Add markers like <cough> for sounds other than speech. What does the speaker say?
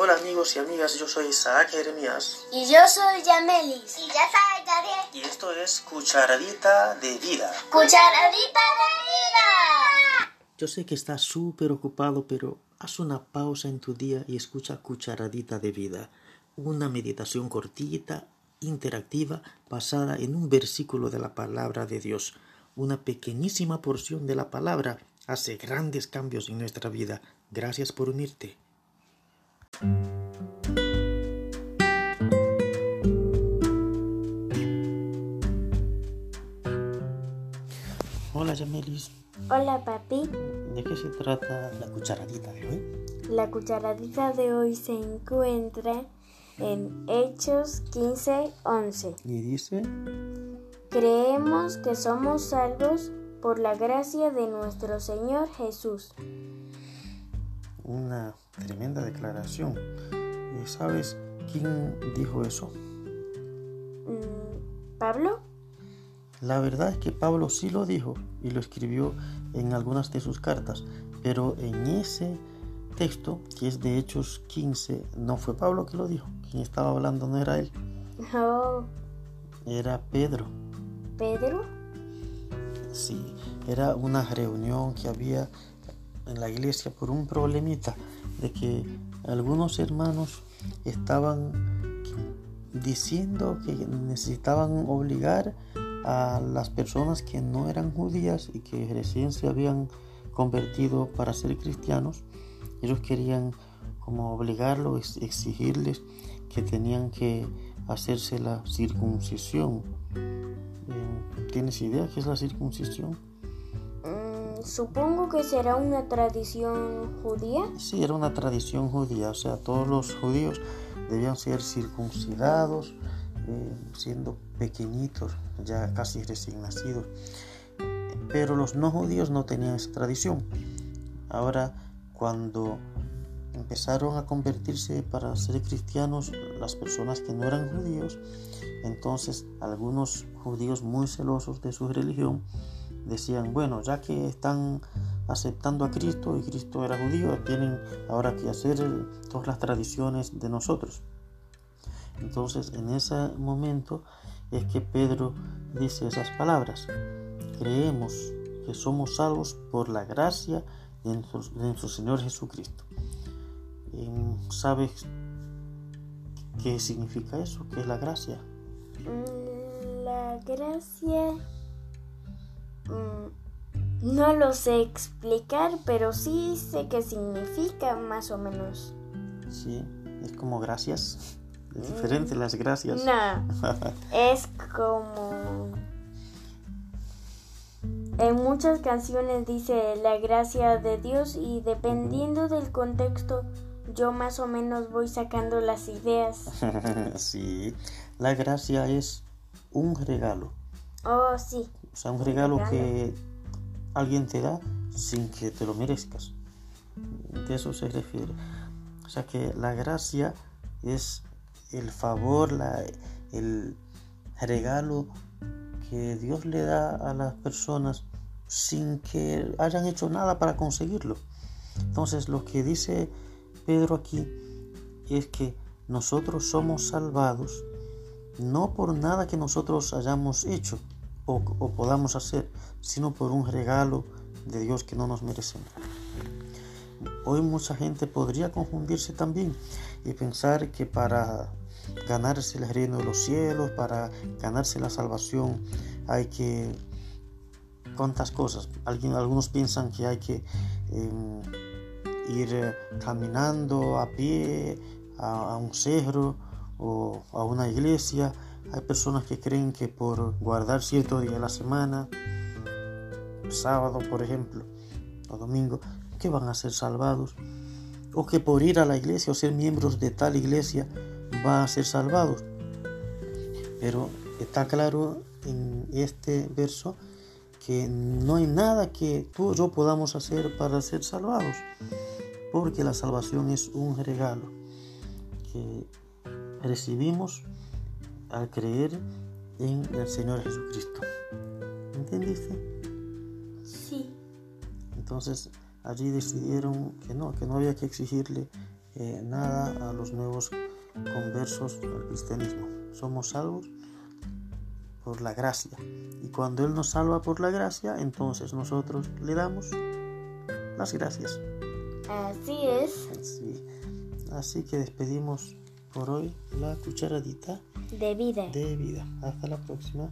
Hola amigos y amigas, yo soy Isaac Jeremías Y yo soy Yamelis. Y yo soy Gabriel. y esto es Cucharadita de Vida. Cucharadita de vida. Yo sé que estás súper ocupado, pero haz una pausa en tu día y escucha Cucharadita de Vida, una meditación cortita, interactiva, basada en un versículo de la palabra de Dios. Una pequeñísima porción de la palabra hace grandes cambios en nuestra vida. Gracias por unirte. Hola Yamelis, Hola papi. ¿de qué se trata la cucharadita de hoy? La cucharadita de hoy se encuentra en Hechos 15:11. Y dice, Creemos que somos salvos por la gracia de nuestro Señor Jesús. una tremenda declaración. ¿Y sabes quién dijo eso? Mm, ¿Pablo? La verdad es que Pablo sí lo dijo y lo escribió en algunas de sus cartas, pero en ese texto, que es de Hechos 15, no fue Pablo que lo dijo. Quien estaba hablando no era él, Oh, era Pedro. Pedro. Sí, era una reunión que había en la iglesia por un problemita de que algunos hermanos estaban diciendo que necesitaban obligar a las personas que no eran judías y que recién se habían convertido para ser cristianos. Ellos querían como obligarlos, exigirles que tenían que hacerse la circuncisión. Eh, ¿Tienes idea qué es la circuncisión? Supongo que será una tradición judía. Sí, era una tradición judía, o sea, todos los judíos debían ser circuncidados, eh, siendo pequeñitos, ya casi recién nacidos. Pero los no judíos no tenían esa tradición. Ahora, cuando empezaron a convertirse para ser cristianos las personas que no eran judíos, entonces algunos judíos muy celosos de su religión decían, bueno, ya que están aceptando a Cristo y Cristo era judío, tienen ahora que hacer todas las tradiciones de nosotros. Entonces en ese momento es que Pedro dice esas palabras. Creemos que somos salvos por la gracia de nuestro, Señor Jesucristo. ¿Sabes qué significa eso? ¿Qué es la gracia? La gracia... mm, No lo sé explicar, pero sí sé qué significa más o menos. Sí, es como gracias. Es diferente las gracias. No, <laughs> es como... En muchas canciones dice la gracia de Dios y dependiendo del contexto yo más o menos voy sacando las ideas. <laughs> sí, la gracia es un regalo. Oh, sí. O sea, un regalo que alguien te da sin que te lo merezcas. De eso se refiere. O sea que la gracia es el favor, la, el regalo que Dios le da a las personas sin que hayan hecho nada para conseguirlo. Entonces lo que dice Pedro aquí es que nosotros somos salvados no por nada que nosotros hayamos hecho o, podamos hacer, sino por un regalo de Dios que no nos merecemos. Hoy mucha gente podría confundirse también y pensar que para ganarse el reino de los cielos, para ganarse la salvación, hay que cuántas cosas. Algunos piensan que hay que eh, ir eh, caminando a pie a, a un cerro o a una iglesia. Hay personas que creen que por guardar cierto día de la semana, sábado por ejemplo, o domingo, que van a ser salvados. O que por ir a la iglesia o ser miembros de tal iglesia van a ser salvados. Pero está claro en este verso que no hay nada que tú o yo podamos hacer para ser salvados. Porque la salvación es un regalo que recibimos al creer en el Señor Jesucristo. ¿Entendiste? Sí. Entonces allí decidieron que no, que no había que exigirle eh, nada a los nuevos conversos al cristianismo. Somos salvos por la gracia. Y cuando Él nos salva por la gracia, entonces nosotros le damos las gracias. Así es. Así, así que despedimos por hoy la cucharadita De vida. de vida. Hasta la próxima.